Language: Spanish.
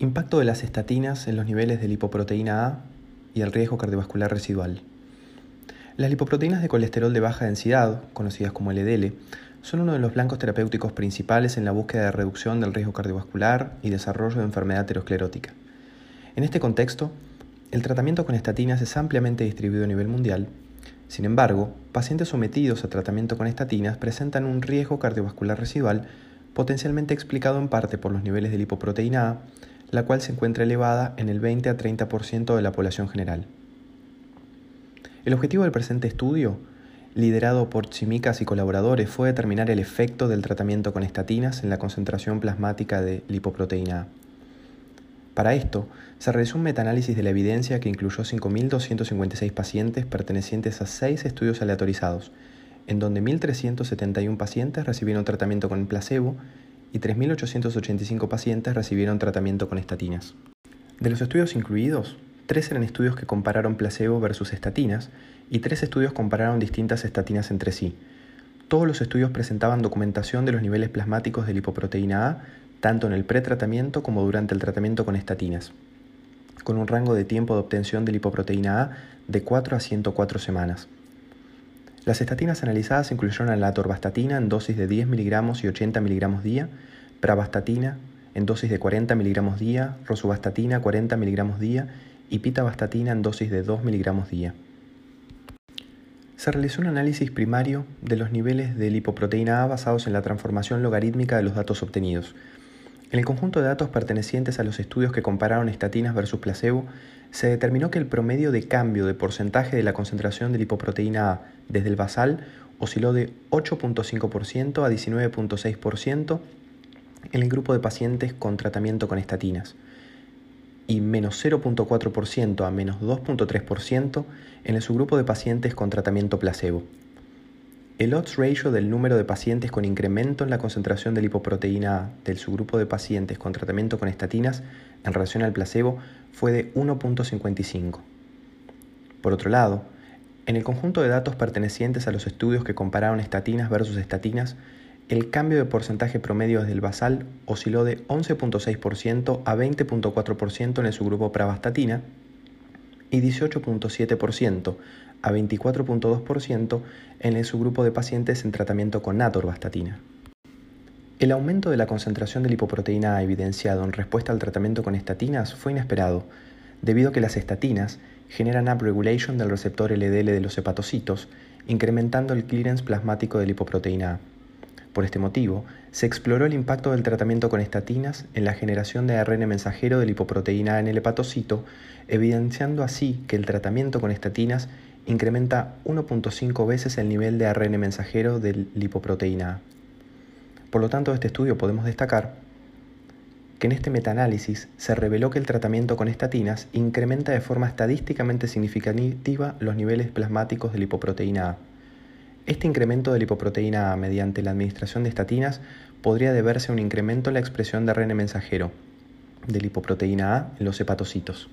Impacto de las estatinas en los niveles de lipoproteína A y el riesgo cardiovascular residual. Las lipoproteínas de colesterol de baja densidad, conocidas como LDL, son uno de los blancos terapéuticos principales en la búsqueda de reducción del riesgo cardiovascular y desarrollo de enfermedad aterosclerótica. En este contexto, el tratamiento con estatinas es ampliamente distribuido a nivel mundial. Sin embargo, pacientes sometidos a tratamiento con estatinas presentan un riesgo cardiovascular residual potencialmente explicado en parte por los niveles de lipoproteína A, la cual se encuentra elevada en el 20 a 30% de la población general. El objetivo del presente estudio, liderado por Chimicas y colaboradores, fue determinar el efecto del tratamiento con estatinas en la concentración plasmática de lipoproteína A. Para esto, se realizó un metaanálisis de la evidencia que incluyó 5.256 pacientes pertenecientes a seis estudios aleatorizados, en donde 1.371 pacientes recibieron tratamiento con placebo y 3.885 pacientes recibieron tratamiento con estatinas. De los estudios incluidos, tres eran estudios que compararon placebo versus estatinas y tres estudios compararon distintas estatinas entre sí. Todos los estudios presentaban documentación de los niveles plasmáticos de lipoproteína A, tanto en el pretratamiento como durante el tratamiento con estatinas, con un rango de tiempo de obtención de lipoproteína A de 4 a 104 semanas. Las estatinas analizadas incluyeron a la atorvastatina en dosis de 10 miligramos y 80 miligramos día, pravastatina en dosis de 40 miligramos día, rosuvastatina 40 miligramos día y pitavastatina en dosis de 2 miligramos día. Se realizó un análisis primario de los niveles de lipoproteína A basados en la transformación logarítmica de los datos obtenidos. En el conjunto de datos pertenecientes a los estudios que compararon estatinas versus placebo, se determinó que el promedio de cambio de porcentaje de la concentración de lipoproteína A desde el basal osciló de 8.5% a 19.6% en el grupo de pacientes con tratamiento con estatinas y menos 0.4% a menos 2.3% en el subgrupo de pacientes con tratamiento placebo. El odds ratio del número de pacientes con incremento en la concentración de lipoproteína A del subgrupo de pacientes con tratamiento con estatinas en relación al placebo fue de 1.55. Por otro lado, en el conjunto de datos pertenecientes a los estudios que compararon estatinas versus estatinas, el cambio de porcentaje promedio desde el basal osciló de 11.6% a 20.4% en el subgrupo pravastatina y 18.7% a 24.2% en el subgrupo de pacientes en tratamiento con atorvastatina. El aumento de la concentración de lipoproteína A evidenciado en respuesta al tratamiento con estatinas fue inesperado, debido a que las estatinas generan upregulation del receptor LDL de los hepatocitos, incrementando el clearance plasmático de lipoproteína A. Por este motivo, se exploró el impacto del tratamiento con estatinas en la generación de ARN mensajero de lipoproteína A en el hepatocito, evidenciando así que el tratamiento con estatinas incrementa 1.5 veces el nivel de ARN mensajero de lipoproteína A. Por lo tanto, de este estudio podemos destacar que en este metaanálisis se reveló que el tratamiento con estatinas incrementa de forma estadísticamente significativa los niveles plasmáticos de lipoproteína A. Este incremento de lipoproteína A mediante la administración de estatinas podría deberse a un incremento en la expresión de ARN mensajero de lipoproteína A en los hepatocitos.